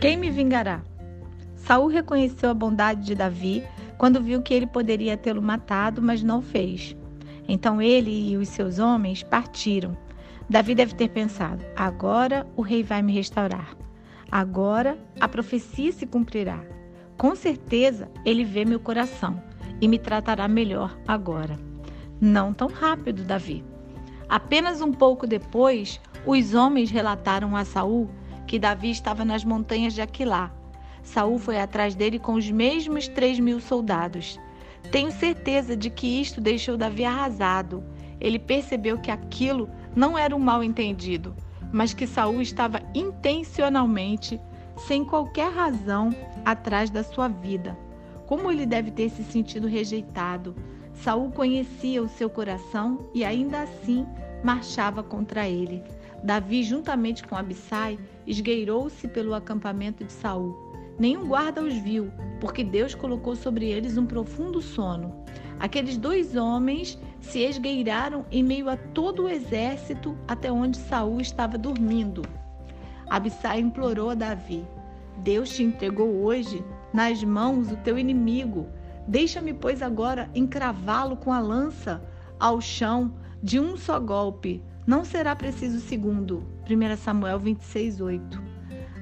Quem me vingará? Saul reconheceu a bondade de Davi quando viu que ele poderia tê-lo matado, mas não fez. Então ele e os seus homens partiram. Davi deve ter pensado: agora o rei vai me restaurar. Agora a profecia se cumprirá. Com certeza ele vê meu coração e me tratará melhor agora. Não tão rápido, Davi. Apenas um pouco depois, os homens relataram a Saul que Davi estava nas montanhas de Aquilá. Saul foi atrás dele com os mesmos três mil soldados. Tenho certeza de que isto deixou Davi arrasado. Ele percebeu que aquilo não era um mal entendido, mas que Saul estava intencionalmente, sem qualquer razão, atrás da sua vida. Como ele deve ter se sentido rejeitado. Saul conhecia o seu coração e ainda assim marchava contra ele. Davi, juntamente com Abissai, esgueirou-se pelo acampamento de Saul. Nenhum guarda os viu, porque Deus colocou sobre eles um profundo sono. Aqueles dois homens se esgueiraram em meio a todo o exército até onde Saul estava dormindo. Abissai implorou a Davi: Deus te entregou hoje nas mãos o teu inimigo. Deixa-me, pois, agora encravá-lo com a lança ao chão de um só golpe. Não será preciso segundo. 1 Samuel 26, 8.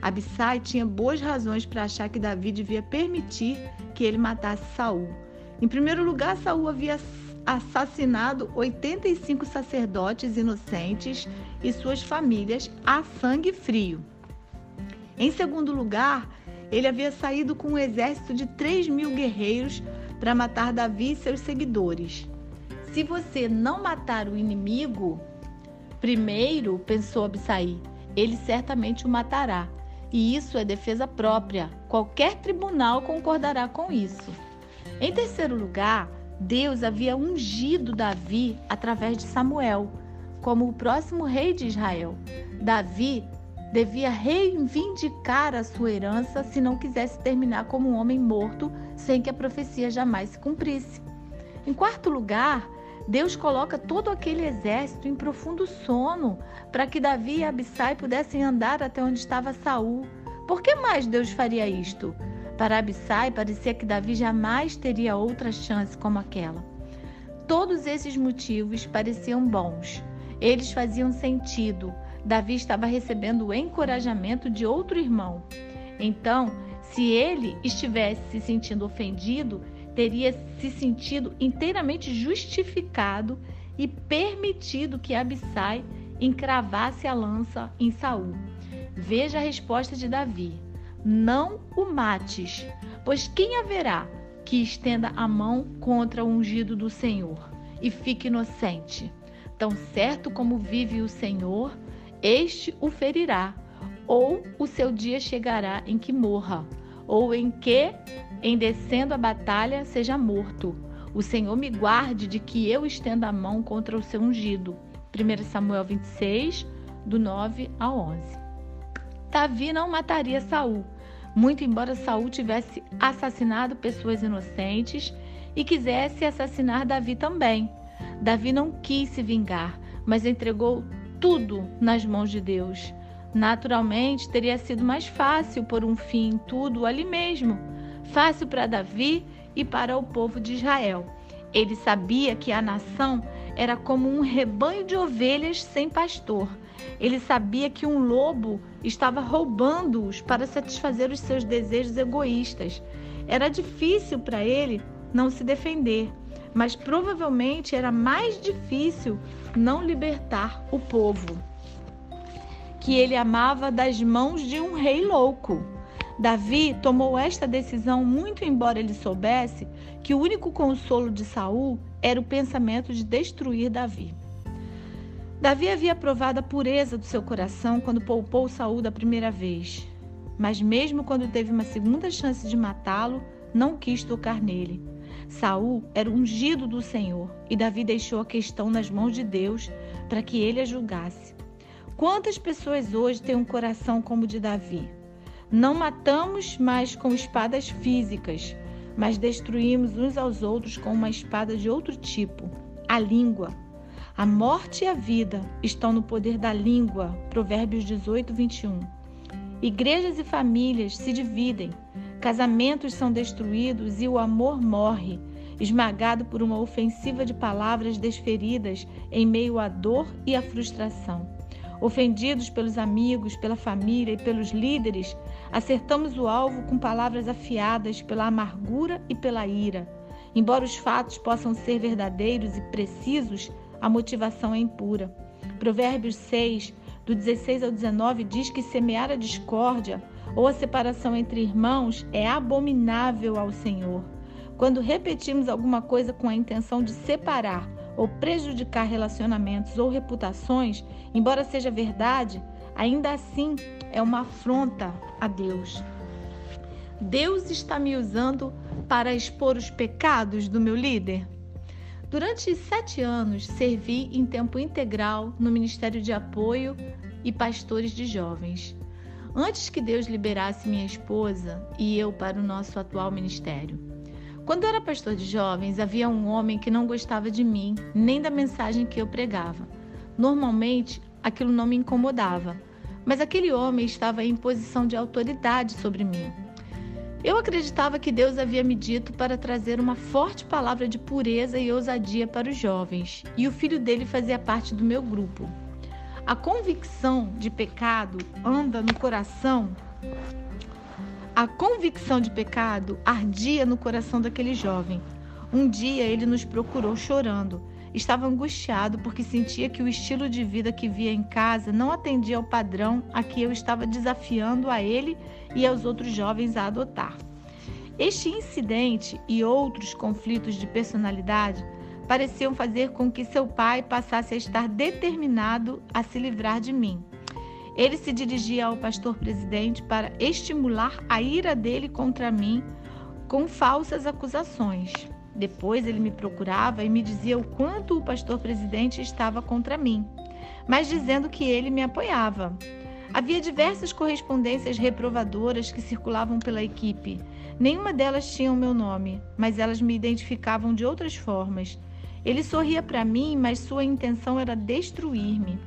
Abissai tinha boas razões para achar que Davi devia permitir que ele matasse Saul. Em primeiro lugar, Saul havia assassinado 85 sacerdotes inocentes e suas famílias a sangue frio. Em segundo lugar, ele havia saído com um exército de 3 mil guerreiros para matar Davi e seus seguidores. Se você não matar o inimigo, primeiro, pensou Abissai, ele certamente o matará. E isso é defesa própria. Qualquer tribunal concordará com isso. Em terceiro lugar, Deus havia ungido Davi através de Samuel como o próximo rei de Israel. Davi devia reivindicar a sua herança se não quisesse terminar como um homem morto sem que a profecia jamais se cumprisse. Em quarto lugar, Deus coloca todo aquele exército em profundo sono para que Davi e Abissai pudessem andar até onde estava Saul. Por que mais Deus faria isto? Para Abissai parecia que Davi jamais teria outra chance como aquela. Todos esses motivos pareciam bons. Eles faziam sentido. Davi estava recebendo o encorajamento de outro irmão. Então, se ele estivesse se sentindo ofendido, teria se sentido inteiramente justificado e permitido que Abissai encravasse a lança em Saul. Veja a resposta de Davi: Não o mates, pois quem haverá que estenda a mão contra o ungido do Senhor e fique inocente? Tão certo como vive o Senhor, este o ferirá, ou o seu dia chegará em que morra, ou em que em descendo a batalha, seja morto. O Senhor me guarde de que eu estenda a mão contra o seu ungido. 1 Samuel 26, do 9 a 11. Davi não mataria Saul, muito embora Saul tivesse assassinado pessoas inocentes e quisesse assassinar Davi também. Davi não quis se vingar, mas entregou tudo nas mãos de Deus. Naturalmente, teria sido mais fácil pôr um fim em tudo ali mesmo fácil para Davi e para o povo de Israel. Ele sabia que a nação era como um rebanho de ovelhas sem pastor. Ele sabia que um lobo estava roubando-os para satisfazer os seus desejos egoístas. Era difícil para ele não se defender, mas provavelmente era mais difícil não libertar o povo que ele amava das mãos de um rei louco. Davi tomou esta decisão muito embora ele soubesse que o único consolo de Saul era o pensamento de destruir Davi. Davi havia provado a pureza do seu coração quando poupou Saul da primeira vez, mas mesmo quando teve uma segunda chance de matá-lo, não quis tocar nele. Saul era ungido do Senhor e Davi deixou a questão nas mãos de Deus para que ele a julgasse. Quantas pessoas hoje têm um coração como o de Davi? Não matamos mais com espadas físicas, mas destruímos uns aos outros com uma espada de outro tipo, a língua. A morte e a vida estão no poder da língua. Provérbios 18, 21. Igrejas e famílias se dividem, casamentos são destruídos e o amor morre, esmagado por uma ofensiva de palavras desferidas em meio à dor e à frustração. Ofendidos pelos amigos, pela família e pelos líderes, acertamos o alvo com palavras afiadas pela amargura e pela ira. Embora os fatos possam ser verdadeiros e precisos, a motivação é impura. Provérbios 6, do 16 ao 19, diz que semear a discórdia ou a separação entre irmãos é abominável ao Senhor. Quando repetimos alguma coisa com a intenção de separar ou prejudicar relacionamentos ou reputações, embora seja verdade, ainda assim é uma afronta a Deus. Deus está me usando para expor os pecados do meu líder? Durante sete anos, servi em tempo integral no Ministério de Apoio e Pastores de Jovens. Antes que Deus liberasse minha esposa e eu para o nosso atual ministério. Quando eu era pastor de jovens, havia um homem que não gostava de mim, nem da mensagem que eu pregava. Normalmente, aquilo não me incomodava, mas aquele homem estava em posição de autoridade sobre mim. Eu acreditava que Deus havia me dito para trazer uma forte palavra de pureza e ousadia para os jovens, e o filho dele fazia parte do meu grupo. A convicção de pecado anda no coração a convicção de pecado ardia no coração daquele jovem. Um dia ele nos procurou chorando. Estava angustiado porque sentia que o estilo de vida que via em casa não atendia ao padrão a que eu estava desafiando a ele e aos outros jovens a adotar. Este incidente e outros conflitos de personalidade pareciam fazer com que seu pai passasse a estar determinado a se livrar de mim. Ele se dirigia ao pastor presidente para estimular a ira dele contra mim com falsas acusações. Depois ele me procurava e me dizia o quanto o pastor presidente estava contra mim, mas dizendo que ele me apoiava. Havia diversas correspondências reprovadoras que circulavam pela equipe. Nenhuma delas tinha o meu nome, mas elas me identificavam de outras formas. Ele sorria para mim, mas sua intenção era destruir-me.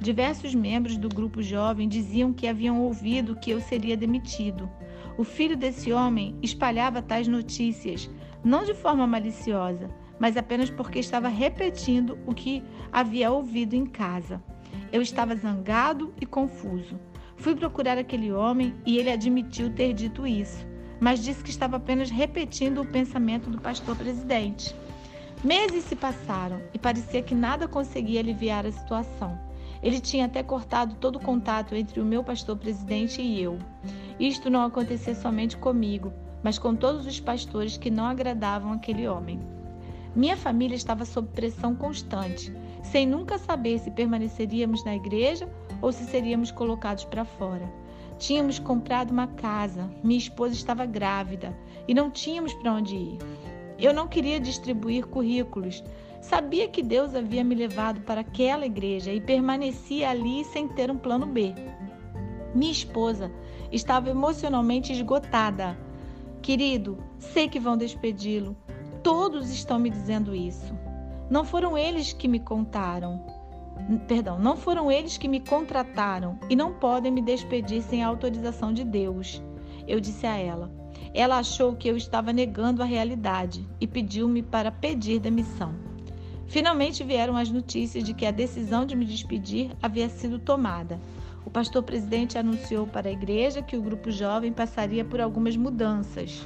Diversos membros do grupo jovem diziam que haviam ouvido que eu seria demitido. O filho desse homem espalhava tais notícias, não de forma maliciosa, mas apenas porque estava repetindo o que havia ouvido em casa. Eu estava zangado e confuso. Fui procurar aquele homem e ele admitiu ter dito isso, mas disse que estava apenas repetindo o pensamento do pastor presidente. Meses se passaram e parecia que nada conseguia aliviar a situação. Ele tinha até cortado todo o contato entre o meu pastor presidente e eu. Isto não acontecia somente comigo, mas com todos os pastores que não agradavam aquele homem. Minha família estava sob pressão constante, sem nunca saber se permaneceríamos na igreja ou se seríamos colocados para fora. Tínhamos comprado uma casa, minha esposa estava grávida e não tínhamos para onde ir. Eu não queria distribuir currículos, Sabia que Deus havia me levado para aquela igreja e permanecia ali sem ter um plano B. Minha esposa estava emocionalmente esgotada. Querido, sei que vão despedi-lo. Todos estão me dizendo isso. Não foram eles que me contaram. Perdão, não foram eles que me contrataram e não podem me despedir sem a autorização de Deus. Eu disse a ela. Ela achou que eu estava negando a realidade e pediu-me para pedir demissão. Finalmente vieram as notícias de que a decisão de me despedir havia sido tomada. O pastor presidente anunciou para a igreja que o grupo jovem passaria por algumas mudanças.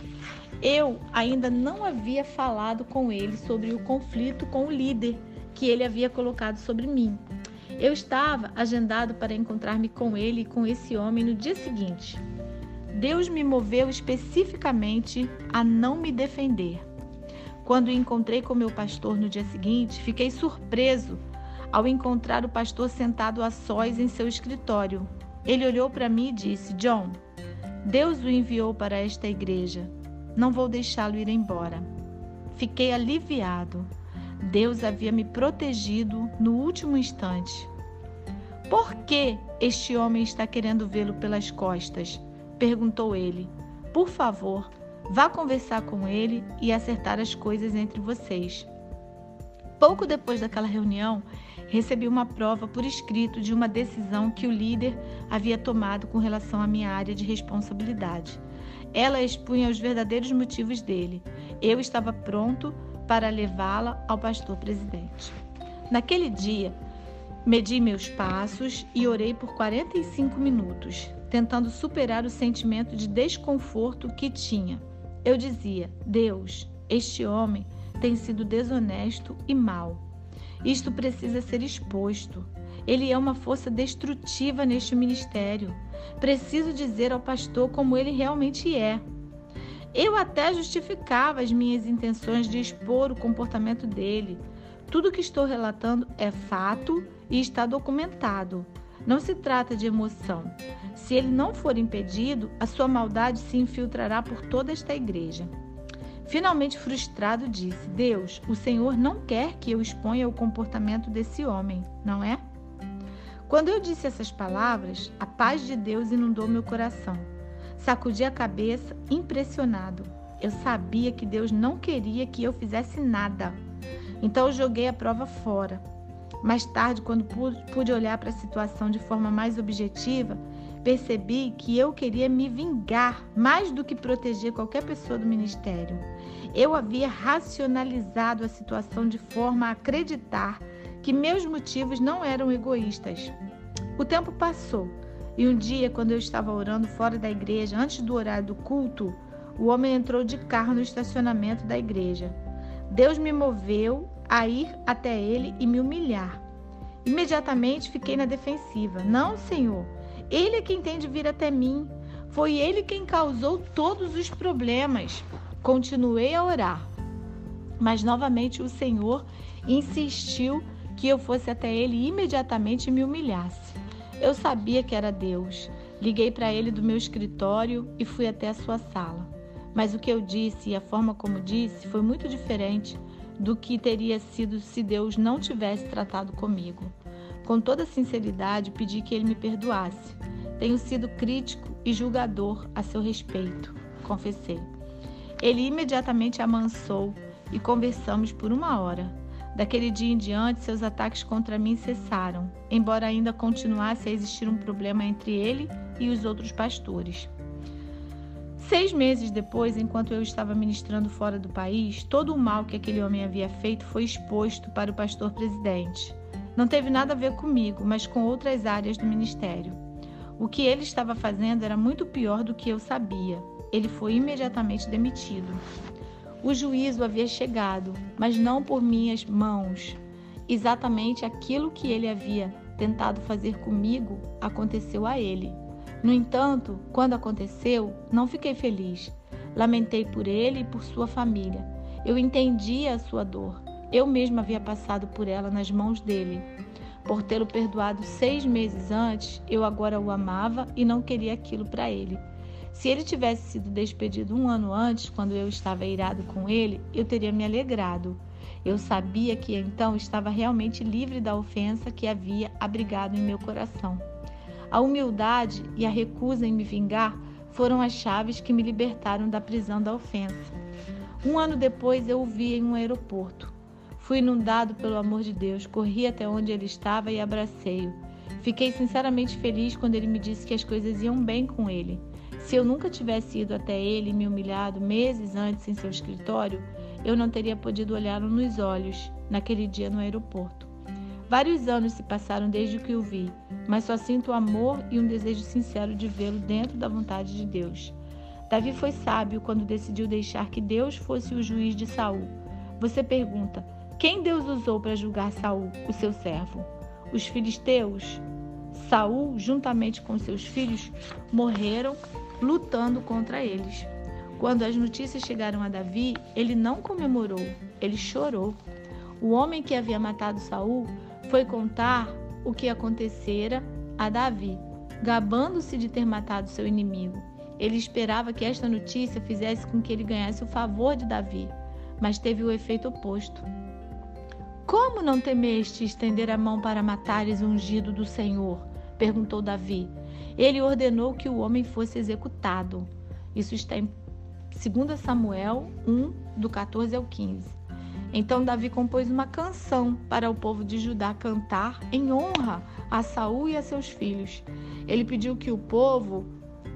Eu ainda não havia falado com ele sobre o conflito com o líder que ele havia colocado sobre mim. Eu estava agendado para encontrar-me com ele e com esse homem no dia seguinte. Deus me moveu especificamente a não me defender. Quando encontrei com meu pastor no dia seguinte, fiquei surpreso ao encontrar o pastor sentado a sós em seu escritório. Ele olhou para mim e disse: John, Deus o enviou para esta igreja. Não vou deixá-lo ir embora. Fiquei aliviado. Deus havia me protegido no último instante. Por que este homem está querendo vê-lo pelas costas? perguntou ele. Por favor, Vá conversar com ele e acertar as coisas entre vocês. Pouco depois daquela reunião, recebi uma prova por escrito de uma decisão que o líder havia tomado com relação à minha área de responsabilidade. Ela expunha os verdadeiros motivos dele. Eu estava pronto para levá-la ao pastor presidente. Naquele dia, medi meus passos e orei por 45 minutos, tentando superar o sentimento de desconforto que tinha. Eu dizia: Deus, este homem tem sido desonesto e mau. Isto precisa ser exposto. Ele é uma força destrutiva neste ministério. Preciso dizer ao pastor como ele realmente é. Eu até justificava as minhas intenções de expor o comportamento dele. Tudo que estou relatando é fato e está documentado. Não se trata de emoção. Se ele não for impedido, a sua maldade se infiltrará por toda esta igreja. Finalmente frustrado, disse: Deus, o Senhor não quer que eu exponha o comportamento desse homem, não é? Quando eu disse essas palavras, a paz de Deus inundou meu coração. Sacudi a cabeça, impressionado. Eu sabia que Deus não queria que eu fizesse nada. Então eu joguei a prova fora. Mais tarde, quando pude olhar para a situação de forma mais objetiva, percebi que eu queria me vingar mais do que proteger qualquer pessoa do ministério. Eu havia racionalizado a situação de forma a acreditar que meus motivos não eram egoístas. O tempo passou e um dia, quando eu estava orando fora da igreja, antes do horário do culto, o homem entrou de carro no estacionamento da igreja. Deus me moveu a ir até ele e me humilhar. Imediatamente fiquei na defensiva. Não, Senhor, ele é quem tem de vir até mim. Foi ele quem causou todos os problemas. Continuei a orar, mas novamente o Senhor insistiu que eu fosse até ele e imediatamente me humilhasse. Eu sabia que era Deus. Liguei para ele do meu escritório e fui até a sua sala. Mas o que eu disse e a forma como disse foi muito diferente do que teria sido se Deus não tivesse tratado comigo. Com toda sinceridade, pedi que ele me perdoasse. Tenho sido crítico e julgador a seu respeito, confessei. Ele imediatamente amansou e conversamos por uma hora. Daquele dia em diante, seus ataques contra mim cessaram, embora ainda continuasse a existir um problema entre ele e os outros pastores. Seis meses depois, enquanto eu estava ministrando fora do país, todo o mal que aquele homem havia feito foi exposto para o pastor presidente. Não teve nada a ver comigo, mas com outras áreas do ministério. O que ele estava fazendo era muito pior do que eu sabia. Ele foi imediatamente demitido. O juízo havia chegado, mas não por minhas mãos. Exatamente aquilo que ele havia tentado fazer comigo aconteceu a ele. No entanto, quando aconteceu, não fiquei feliz. Lamentei por ele e por sua família. Eu entendia a sua dor. Eu mesma havia passado por ela nas mãos dele. Por tê-lo perdoado seis meses antes, eu agora o amava e não queria aquilo para ele. Se ele tivesse sido despedido um ano antes, quando eu estava irado com ele, eu teria me alegrado. Eu sabia que então estava realmente livre da ofensa que havia abrigado em meu coração. A humildade e a recusa em me vingar foram as chaves que me libertaram da prisão da ofensa. Um ano depois eu o vi em um aeroporto. Fui inundado pelo amor de Deus, corri até onde ele estava e abracei-o. Fiquei sinceramente feliz quando ele me disse que as coisas iam bem com ele. Se eu nunca tivesse ido até ele e me humilhado meses antes em seu escritório, eu não teria podido olhá-lo nos olhos naquele dia no aeroporto. Vários anos se passaram desde que o vi, mas só sinto amor e um desejo sincero de vê-lo dentro da vontade de Deus. Davi foi sábio quando decidiu deixar que Deus fosse o juiz de Saul. Você pergunta: quem Deus usou para julgar Saul, o seu servo? Os filisteus? Saul, juntamente com seus filhos, morreram lutando contra eles. Quando as notícias chegaram a Davi, ele não comemorou, ele chorou. O homem que havia matado Saul foi contar o que acontecera a Davi, gabando-se de ter matado seu inimigo. Ele esperava que esta notícia fizesse com que ele ganhasse o favor de Davi, mas teve o efeito oposto. Como não temeste estender a mão para matares o ungido do Senhor? perguntou Davi. Ele ordenou que o homem fosse executado. Isso está em 2 Samuel 1, do 14 ao 15. Então Davi compôs uma canção para o povo de Judá cantar em honra a Saul e a seus filhos. Ele pediu que o povo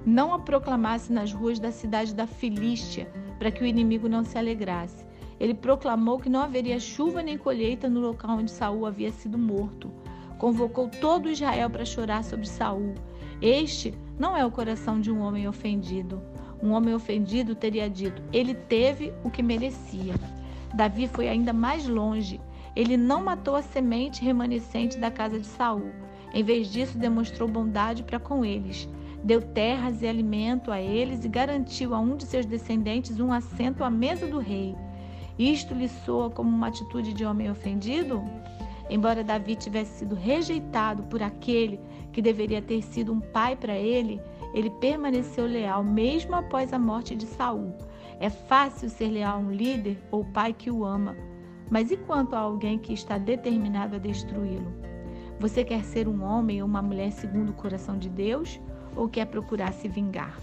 não a proclamasse nas ruas da cidade da Filístia, para que o inimigo não se alegrasse. Ele proclamou que não haveria chuva nem colheita no local onde Saul havia sido morto. Convocou todo Israel para chorar sobre Saul. Este não é o coração de um homem ofendido. Um homem ofendido teria dito: ele teve o que merecia. Davi foi ainda mais longe. Ele não matou a semente remanescente da casa de Saul. Em vez disso, demonstrou bondade para com eles. Deu terras e alimento a eles e garantiu a um de seus descendentes um assento à mesa do rei. Isto lhe soa como uma atitude de homem ofendido? Embora Davi tivesse sido rejeitado por aquele que deveria ter sido um pai para ele, ele permaneceu leal mesmo após a morte de Saul. É fácil ser leal a um líder ou pai que o ama, mas e quanto a alguém que está determinado a destruí-lo? Você quer ser um homem ou uma mulher segundo o coração de Deus ou quer procurar se vingar?